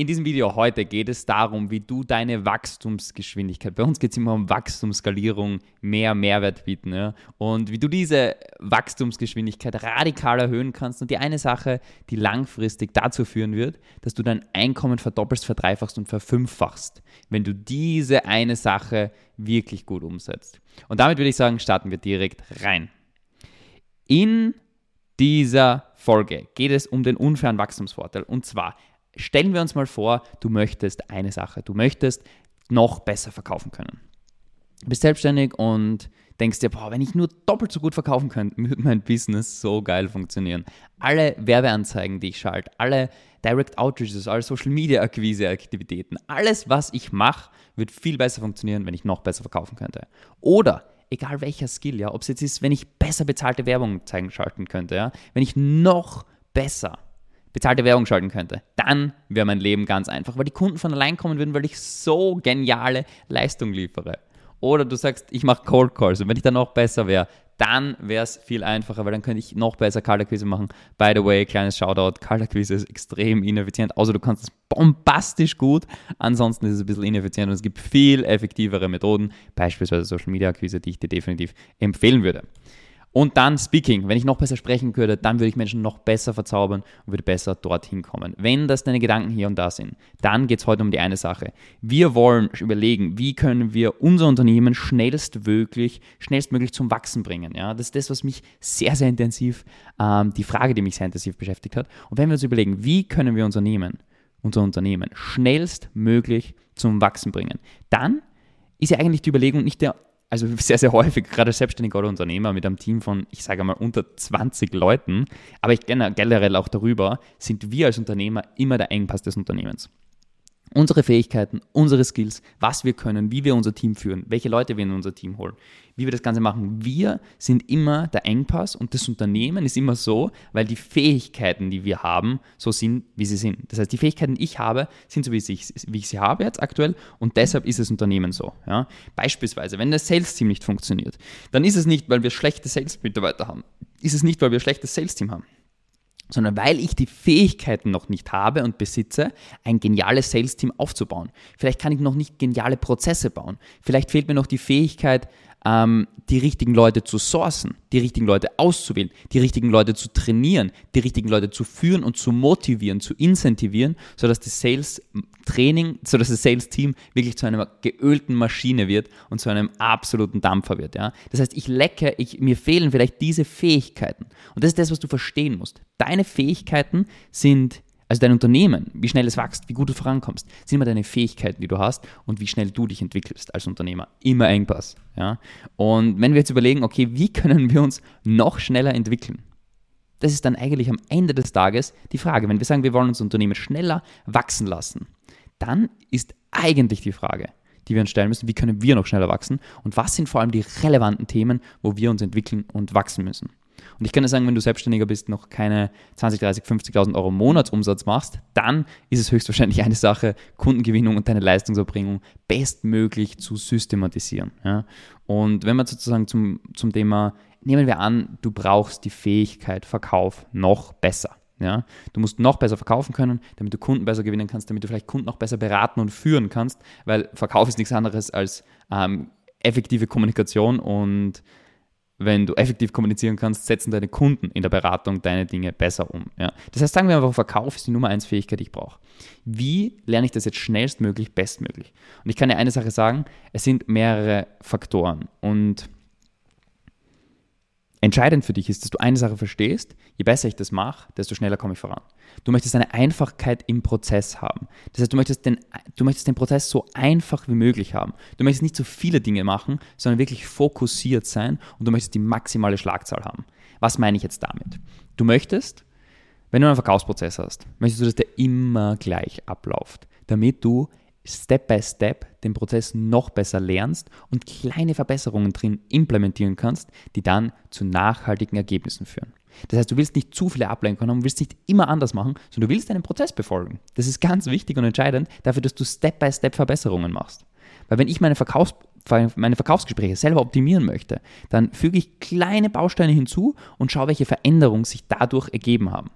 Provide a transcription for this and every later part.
In diesem Video heute geht es darum, wie du deine Wachstumsgeschwindigkeit, bei uns geht es immer um Wachstumsskalierung, mehr Mehrwert bieten, ja? und wie du diese Wachstumsgeschwindigkeit radikal erhöhen kannst. Und die eine Sache, die langfristig dazu führen wird, dass du dein Einkommen verdoppelst, verdreifachst und verfünffachst, wenn du diese eine Sache wirklich gut umsetzt. Und damit würde ich sagen, starten wir direkt rein. In dieser Folge geht es um den unfairen Wachstumsvorteil. Und zwar stellen wir uns mal vor, du möchtest eine Sache, du möchtest noch besser verkaufen können. Du bist selbstständig und denkst dir, boah, wenn ich nur doppelt so gut verkaufen könnte, würde mein Business so geil funktionieren. Alle Werbeanzeigen, die ich schalte, alle Direct Outreaches, alle Social Media Akquise Aktivitäten, alles, was ich mache, wird viel besser funktionieren, wenn ich noch besser verkaufen könnte. Oder egal welcher Skill, ja, ob es jetzt ist, wenn ich besser bezahlte Werbung zeigen schalten könnte, ja, wenn ich noch besser bezahlte Werbung schalten könnte, dann wäre mein Leben ganz einfach, weil die Kunden von allein kommen würden, weil ich so geniale Leistung liefere. Oder du sagst, ich mache Cold Calls und wenn ich dann noch besser wäre, dann wäre es viel einfacher, weil dann könnte ich noch besser Kaltakquise machen. By the way, kleines Shoutout, Kaltakquise ist extrem ineffizient, außer du kannst es bombastisch gut, ansonsten ist es ein bisschen ineffizient und es gibt viel effektivere Methoden, beispielsweise Social Media Akquise, die ich dir definitiv empfehlen würde. Und dann Speaking. Wenn ich noch besser sprechen könnte, dann würde ich Menschen noch besser verzaubern und würde besser dorthin kommen. Wenn das deine Gedanken hier und da sind, dann geht es heute um die eine Sache. Wir wollen überlegen, wie können wir unser Unternehmen schnellstmöglich, schnellstmöglich zum Wachsen bringen. Ja, das ist das, was mich sehr, sehr intensiv, ähm, die Frage, die mich sehr intensiv beschäftigt hat. Und wenn wir uns überlegen, wie können wir Unternehmen, unser Unternehmen schnellstmöglich zum Wachsen bringen, dann ist ja eigentlich die Überlegung nicht der also sehr, sehr häufig, gerade selbstständiger oder Unternehmer mit einem Team von, ich sage mal, unter 20 Leuten, aber ich generell auch darüber, sind wir als Unternehmer immer der Engpass des Unternehmens unsere Fähigkeiten, unsere Skills, was wir können, wie wir unser Team führen, welche Leute wir in unser Team holen, wie wir das Ganze machen. Wir sind immer der Engpass und das Unternehmen ist immer so, weil die Fähigkeiten, die wir haben, so sind, wie sie sind. Das heißt, die Fähigkeiten, die ich habe, sind so, wie ich, wie ich sie habe jetzt aktuell und deshalb ist das Unternehmen so. Ja? Beispielsweise, wenn das Sales-Team nicht funktioniert, dann ist es nicht, weil wir schlechte Sales-Mitarbeiter haben. Ist es nicht, weil wir ein schlechtes Sales-Team haben sondern weil ich die Fähigkeiten noch nicht habe und besitze, ein geniales Sales-Team aufzubauen. Vielleicht kann ich noch nicht geniale Prozesse bauen. Vielleicht fehlt mir noch die Fähigkeit, ähm, die richtigen Leute zu sourcen, die richtigen Leute auszuwählen, die richtigen Leute zu trainieren, die richtigen Leute zu führen und zu motivieren, zu incentivieren, sodass das Sales-Training, sodass das Sales-Team wirklich zu einer geölten Maschine wird und zu einem absoluten Dampfer wird. Ja? Das heißt, ich lecke, ich, mir fehlen vielleicht diese Fähigkeiten. Und das ist das, was du verstehen musst. Deine Fähigkeiten sind also dein Unternehmen, wie schnell es wächst, wie gut du vorankommst, sind immer deine Fähigkeiten, die du hast und wie schnell du dich entwickelst als Unternehmer. Immer Engpass. Ja? Und wenn wir jetzt überlegen, okay, wie können wir uns noch schneller entwickeln? Das ist dann eigentlich am Ende des Tages die Frage. Wenn wir sagen, wir wollen unser Unternehmen schneller wachsen lassen, dann ist eigentlich die Frage, die wir uns stellen müssen, wie können wir noch schneller wachsen und was sind vor allem die relevanten Themen, wo wir uns entwickeln und wachsen müssen. Und ich kann dir sagen, wenn du Selbstständiger bist, noch keine 20, 30, 50.000 Euro Monatsumsatz machst, dann ist es höchstwahrscheinlich eine Sache, Kundengewinnung und deine Leistungserbringung bestmöglich zu systematisieren. Ja? Und wenn wir sozusagen zum, zum Thema, nehmen wir an, du brauchst die Fähigkeit Verkauf noch besser. Ja, du musst noch besser verkaufen können, damit du Kunden besser gewinnen kannst, damit du vielleicht Kunden noch besser beraten und führen kannst, weil Verkauf ist nichts anderes als ähm, effektive Kommunikation und wenn du effektiv kommunizieren kannst, setzen deine Kunden in der Beratung deine Dinge besser um. Ja. Das heißt, sagen wir einfach, Verkauf ist die Nummer eins Fähigkeit, die ich brauche. Wie lerne ich das jetzt schnellstmöglich, bestmöglich? Und ich kann dir eine Sache sagen, es sind mehrere Faktoren. Und Entscheidend für dich ist, dass du eine Sache verstehst, je besser ich das mache, desto schneller komme ich voran. Du möchtest eine Einfachkeit im Prozess haben. Das heißt, du möchtest, den, du möchtest den Prozess so einfach wie möglich haben. Du möchtest nicht so viele Dinge machen, sondern wirklich fokussiert sein und du möchtest die maximale Schlagzahl haben. Was meine ich jetzt damit? Du möchtest, wenn du einen Verkaufsprozess hast, möchtest du, dass der immer gleich abläuft, damit du Step by Step den Prozess noch besser lernst und kleine Verbesserungen drin implementieren kannst, die dann zu nachhaltigen Ergebnissen führen. Das heißt, du willst nicht zu viele Ablenkungen haben, willst nicht immer anders machen, sondern du willst deinen Prozess befolgen. Das ist ganz wichtig und entscheidend dafür, dass du Step by Step Verbesserungen machst. Weil wenn ich meine, Verkaufs meine Verkaufsgespräche selber optimieren möchte, dann füge ich kleine Bausteine hinzu und schaue, welche Veränderungen sich dadurch ergeben haben.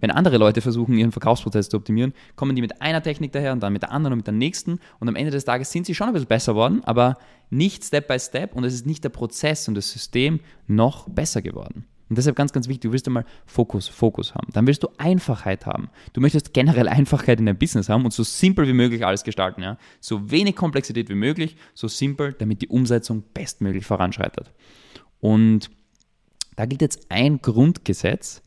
Wenn andere Leute versuchen, ihren Verkaufsprozess zu optimieren, kommen die mit einer Technik daher und dann mit der anderen und mit der nächsten und am Ende des Tages sind sie schon ein bisschen besser geworden, aber nicht Step by Step und es ist nicht der Prozess und das System noch besser geworden. Und deshalb ganz, ganz wichtig, du willst einmal Fokus, Fokus haben. Dann willst du Einfachheit haben. Du möchtest generell Einfachheit in deinem Business haben und so simpel wie möglich alles gestalten. Ja? So wenig Komplexität wie möglich, so simpel, damit die Umsetzung bestmöglich voranschreitet. Und da gilt jetzt ein Grundgesetz.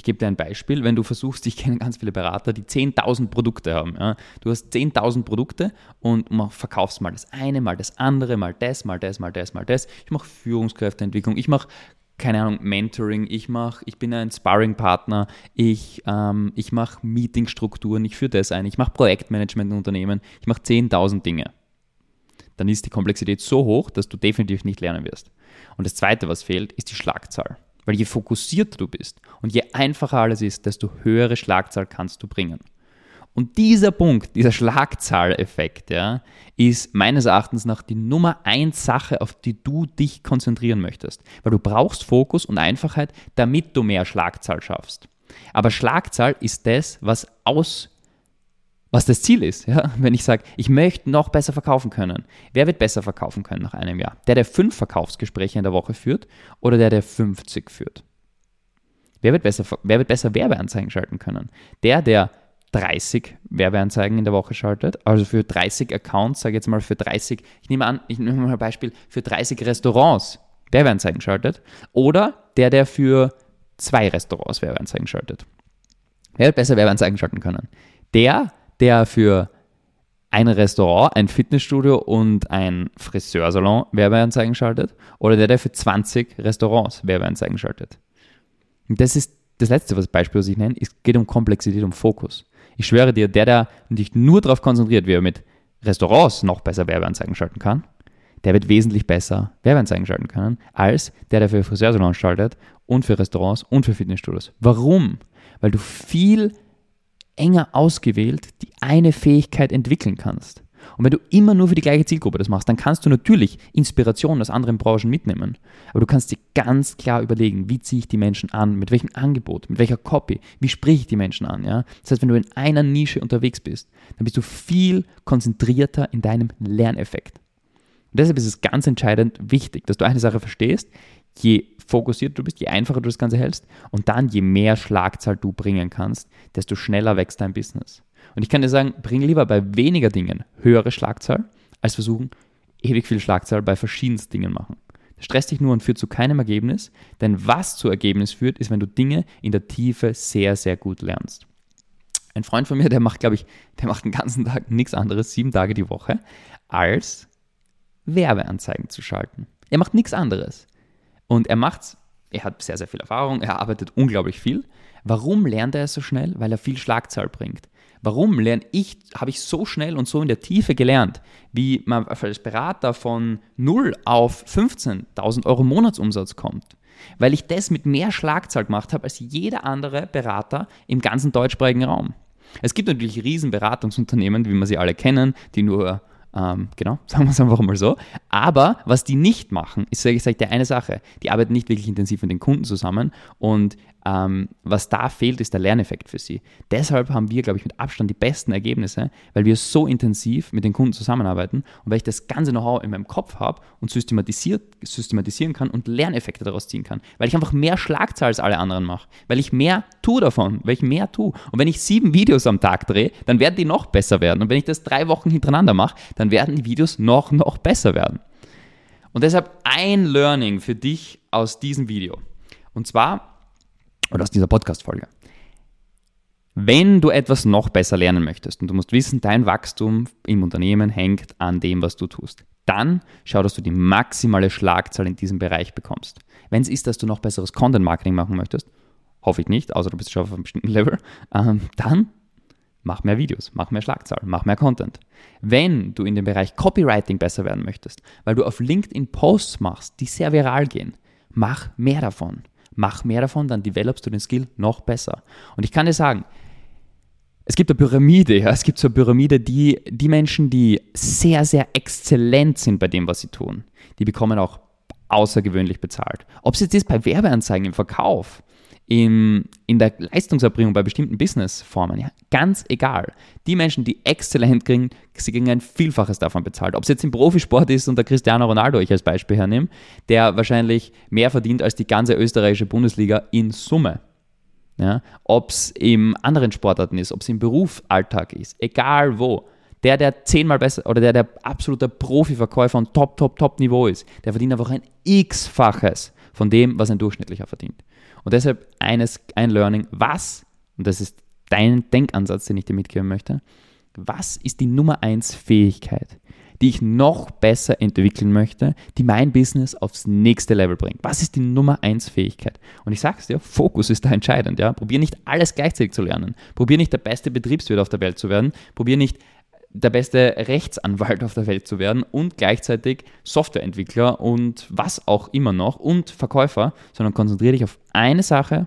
Ich gebe dir ein Beispiel. Wenn du versuchst, ich kenne ganz viele Berater, die 10.000 Produkte haben. Ja? Du hast 10.000 Produkte und verkaufst mal das eine, mal das andere, mal das, mal das, mal das, mal das. Ich mache Führungskräfteentwicklung, ich mache keine Ahnung, Mentoring, ich mache, ich bin ein Sparring-Partner, ich, ähm, ich mache Meetingstrukturen, ich führe das ein, ich mache Projektmanagement in Unternehmen, ich mache 10.000 Dinge. Dann ist die Komplexität so hoch, dass du definitiv nicht lernen wirst. Und das Zweite, was fehlt, ist die Schlagzahl. Weil je fokussierter du bist und je einfacher alles ist, desto höhere Schlagzahl kannst du bringen. Und dieser Punkt, dieser Schlagzahleffekt, ja, ist meines Erachtens nach die Nummer eins Sache, auf die du dich konzentrieren möchtest. Weil du brauchst Fokus und Einfachheit, damit du mehr Schlagzahl schaffst. Aber Schlagzahl ist das, was aus was das Ziel ist. Ja? Wenn ich sage, ich möchte noch besser verkaufen können. Wer wird besser verkaufen können nach einem Jahr? Der, der fünf Verkaufsgespräche in der Woche führt oder der, der 50 führt? Wer wird besser, wer wird besser Werbeanzeigen schalten können? Der, der 30 Werbeanzeigen in der Woche schaltet, also für 30 Accounts, sage jetzt mal für 30, ich nehme an, ich nehme mal ein Beispiel, für 30 Restaurants Werbeanzeigen schaltet oder der, der für zwei Restaurants Werbeanzeigen schaltet. Wer wird besser Werbeanzeigen schalten können? Der, der für ein Restaurant, ein Fitnessstudio und ein Friseursalon Werbeanzeigen schaltet oder der, der für 20 Restaurants Werbeanzeigen schaltet. Und das ist das letzte was Beispiel, was ich nenne, es geht um Komplexität, um Fokus. Ich schwöre dir, der, der sich nur darauf konzentriert, wie er mit Restaurants noch besser Werbeanzeigen schalten kann, der wird wesentlich besser Werbeanzeigen schalten können, als der, der für Friseursalons schaltet und für Restaurants und für Fitnessstudios. Warum? Weil du viel enger ausgewählt die eine Fähigkeit entwickeln kannst. Und wenn du immer nur für die gleiche Zielgruppe das machst, dann kannst du natürlich Inspiration aus anderen Branchen mitnehmen. Aber du kannst dir ganz klar überlegen, wie ziehe ich die Menschen an, mit welchem Angebot, mit welcher Copy, wie spreche ich die Menschen an. Ja? Das heißt, wenn du in einer Nische unterwegs bist, dann bist du viel konzentrierter in deinem Lerneffekt. Und deshalb ist es ganz entscheidend wichtig, dass du eine Sache verstehst, je fokussierter du bist, je einfacher du das Ganze hältst und dann je mehr Schlagzahl du bringen kannst, desto schneller wächst dein Business. Und ich kann dir sagen, bring lieber bei weniger Dingen höhere Schlagzahl, als versuchen, ewig viel Schlagzahl bei verschiedensten Dingen machen. Das stresst dich nur und führt zu keinem Ergebnis, denn was zu Ergebnis führt, ist, wenn du Dinge in der Tiefe sehr, sehr gut lernst. Ein Freund von mir, der macht, glaube ich, der macht den ganzen Tag nichts anderes, sieben Tage die Woche, als Werbeanzeigen zu schalten. Er macht nichts anderes. Und er macht's, er hat sehr, sehr viel Erfahrung, er arbeitet unglaublich viel. Warum lernt er es so schnell? Weil er viel Schlagzahl bringt. Warum lerne ich, habe ich so schnell und so in der Tiefe gelernt, wie man als Berater von 0 auf 15.000 Euro Monatsumsatz kommt? Weil ich das mit mehr Schlagzahl gemacht habe als jeder andere Berater im ganzen deutschsprachigen Raum. Es gibt natürlich riesen Beratungsunternehmen, wie wir sie alle kennen, die nur ähm, genau, sagen wir es einfach mal so. Aber was die nicht machen, ist, sage ich, sage dir eine Sache. Die arbeiten nicht wirklich intensiv mit den Kunden zusammen und ähm, was da fehlt, ist der Lerneffekt für sie. Deshalb haben wir, glaube ich, mit Abstand die besten Ergebnisse, weil wir so intensiv mit den Kunden zusammenarbeiten und weil ich das ganze Know-how in meinem Kopf habe und systematisiert, systematisieren kann und Lerneffekte daraus ziehen kann. Weil ich einfach mehr Schlagzahl als alle anderen mache. Weil ich mehr tue davon, weil ich mehr tue. Und wenn ich sieben Videos am Tag drehe, dann werden die noch besser werden. Und wenn ich das drei Wochen hintereinander mache, dann werden die Videos noch, noch besser werden. Und deshalb ein Learning für dich aus diesem Video. Und zwar oder aus dieser Podcast-Folge. Wenn du etwas noch besser lernen möchtest und du musst wissen, dein Wachstum im Unternehmen hängt an dem, was du tust, dann schau, dass du die maximale Schlagzahl in diesem Bereich bekommst. Wenn es ist, dass du noch besseres Content-Marketing machen möchtest, hoffe ich nicht, außer du bist schon auf einem bestimmten Level, ähm, dann mach mehr Videos, mach mehr Schlagzahl, mach mehr Content. Wenn du in dem Bereich Copywriting besser werden möchtest, weil du auf LinkedIn Posts machst, die sehr viral gehen, mach mehr davon mach mehr davon, dann developst du den Skill noch besser. Und ich kann dir sagen, es gibt eine Pyramide, ja, es gibt so eine Pyramide, die, die Menschen, die sehr, sehr exzellent sind bei dem, was sie tun, die bekommen auch außergewöhnlich bezahlt. Ob es jetzt ist bei Werbeanzeigen im Verkauf, in, in der Leistungserbringung bei bestimmten Businessformen. Ja, ganz egal. Die Menschen, die exzellent kriegen, sie kriegen ein Vielfaches davon bezahlt. Ob es jetzt im Profisport ist und der Cristiano Ronaldo ich als Beispiel hernehme, der wahrscheinlich mehr verdient als die ganze österreichische Bundesliga in Summe. Ja, ob es im anderen Sportarten ist, ob es im Berufsalltag ist, egal wo. Der, der zehnmal besser oder der, der absoluter Profiverkäufer und Top, Top, Top Niveau ist, der verdient einfach ein x-faches von dem, was ein Durchschnittlicher verdient. Und deshalb eines, ein Learning, was, und das ist dein Denkansatz, den ich dir mitgeben möchte, was ist die Nummer eins Fähigkeit, die ich noch besser entwickeln möchte, die mein Business aufs nächste Level bringt? Was ist die Nummer eins Fähigkeit? Und ich sage es dir, Fokus ist da entscheidend. Ja? Probier nicht alles gleichzeitig zu lernen. Probier nicht der beste Betriebswirt auf der Welt zu werden. Probier nicht der beste Rechtsanwalt auf der Welt zu werden und gleichzeitig Softwareentwickler und was auch immer noch und Verkäufer, sondern konzentriere dich auf eine Sache,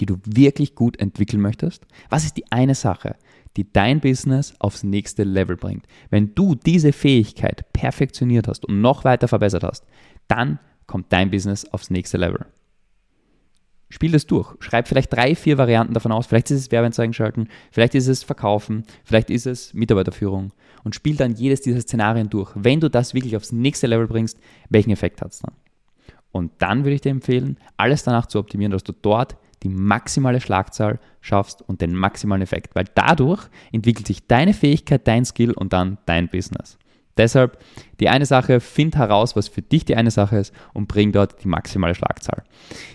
die du wirklich gut entwickeln möchtest. Was ist die eine Sache, die dein Business aufs nächste Level bringt? Wenn du diese Fähigkeit perfektioniert hast und noch weiter verbessert hast, dann kommt dein Business aufs nächste Level. Spiel das durch. Schreib vielleicht drei, vier Varianten davon aus. Vielleicht ist es Werbeanzeigen schalten, vielleicht ist es Verkaufen, vielleicht ist es Mitarbeiterführung. Und spiel dann jedes dieser Szenarien durch. Wenn du das wirklich aufs nächste Level bringst, welchen Effekt hat es dann? Und dann würde ich dir empfehlen, alles danach zu optimieren, dass du dort die maximale Schlagzahl schaffst und den maximalen Effekt. Weil dadurch entwickelt sich deine Fähigkeit, dein Skill und dann dein Business. Deshalb die eine Sache, find heraus, was für dich die eine Sache ist und bring dort die maximale Schlagzahl.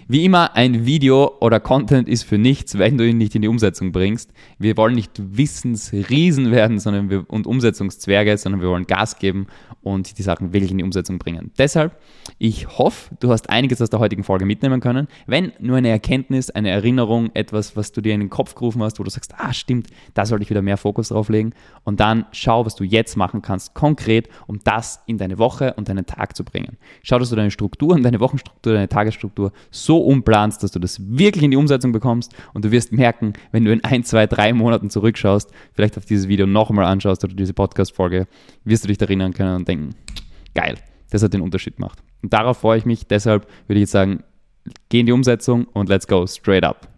Wie immer, ein Video oder Content ist für nichts, wenn du ihn nicht in die Umsetzung bringst. Wir wollen nicht Wissensriesen werden sondern wir, und Umsetzungszwerge, sondern wir wollen Gas geben und die Sachen wirklich in die Umsetzung bringen. Deshalb, ich hoffe, du hast einiges aus der heutigen Folge mitnehmen können. Wenn nur eine Erkenntnis, eine Erinnerung, etwas, was du dir in den Kopf gerufen hast, wo du sagst, ah stimmt, da sollte ich wieder mehr Fokus drauf legen. Und dann schau, was du jetzt machen kannst, konkret, um das in deine Woche und deinen Tag zu bringen. Schau, dass du deine Struktur und deine Wochenstruktur, deine Tagesstruktur so umplanst, dass du das wirklich in die Umsetzung bekommst und du wirst merken, wenn du in ein, zwei, drei Monaten zurückschaust, vielleicht auf dieses Video nochmal anschaust oder diese Podcast-Folge, wirst du dich erinnern können und denken, geil, das hat den Unterschied gemacht. Und darauf freue ich mich, deshalb würde ich jetzt sagen, geh in die Umsetzung und let's go, straight up.